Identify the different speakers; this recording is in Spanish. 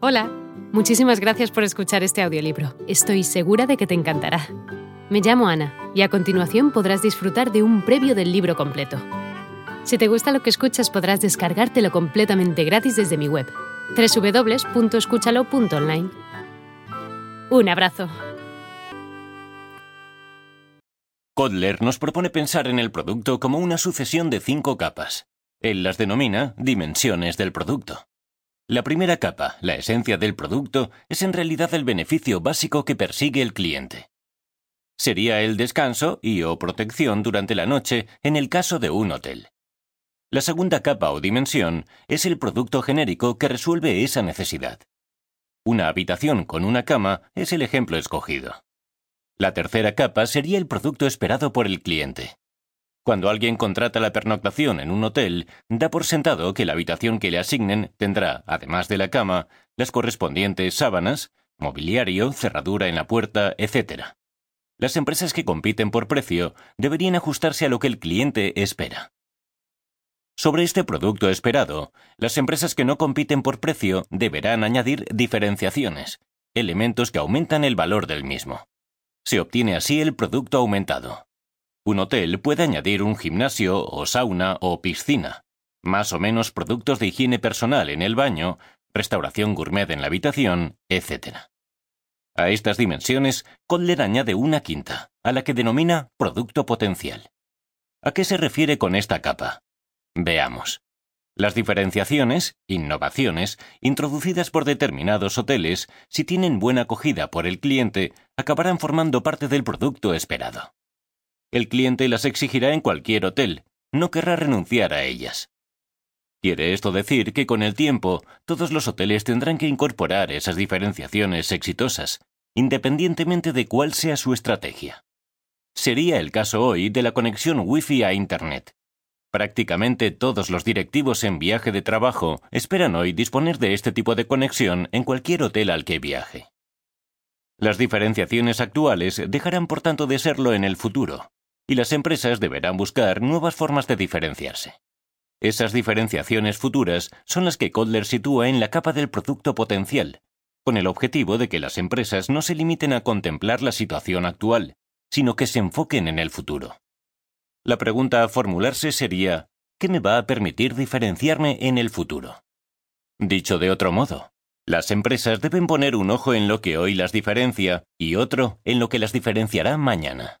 Speaker 1: Hola, muchísimas gracias por escuchar este audiolibro. Estoy segura de que te encantará. Me llamo Ana y a continuación podrás disfrutar de un previo del libro completo. Si te gusta lo que escuchas podrás descargártelo completamente gratis desde mi web, www.escúchalo.online. Un abrazo.
Speaker 2: Kotler nos propone pensar en el producto como una sucesión de cinco capas. Él las denomina dimensiones del producto. La primera capa, la esencia del producto, es en realidad el beneficio básico que persigue el cliente. Sería el descanso y o protección durante la noche en el caso de un hotel. La segunda capa o dimensión es el producto genérico que resuelve esa necesidad. Una habitación con una cama es el ejemplo escogido. La tercera capa sería el producto esperado por el cliente. Cuando alguien contrata la pernoctación en un hotel, da por sentado que la habitación que le asignen tendrá, además de la cama, las correspondientes sábanas, mobiliario, cerradura en la puerta, etc. Las empresas que compiten por precio deberían ajustarse a lo que el cliente espera. Sobre este producto esperado, las empresas que no compiten por precio deberán añadir diferenciaciones, elementos que aumentan el valor del mismo. Se obtiene así el producto aumentado. Un hotel puede añadir un gimnasio o sauna o piscina, más o menos productos de higiene personal en el baño, restauración gourmet en la habitación, etc. A estas dimensiones, Kotler añade una quinta, a la que denomina producto potencial. ¿A qué se refiere con esta capa? Veamos. Las diferenciaciones, innovaciones, introducidas por determinados hoteles, si tienen buena acogida por el cliente, acabarán formando parte del producto esperado. El cliente las exigirá en cualquier hotel, no querrá renunciar a ellas. Quiere esto decir que con el tiempo todos los hoteles tendrán que incorporar esas diferenciaciones exitosas, independientemente de cuál sea su estrategia. Sería el caso hoy de la conexión Wi-Fi a Internet. Prácticamente todos los directivos en viaje de trabajo esperan hoy disponer de este tipo de conexión en cualquier hotel al que viaje. Las diferenciaciones actuales dejarán por tanto de serlo en el futuro, y las empresas deberán buscar nuevas formas de diferenciarse. Esas diferenciaciones futuras son las que Kotler sitúa en la capa del producto potencial, con el objetivo de que las empresas no se limiten a contemplar la situación actual, sino que se enfoquen en el futuro. La pregunta a formularse sería, ¿qué me va a permitir diferenciarme en el futuro? Dicho de otro modo, las empresas deben poner un ojo en lo que hoy las diferencia y otro en lo que las diferenciará mañana.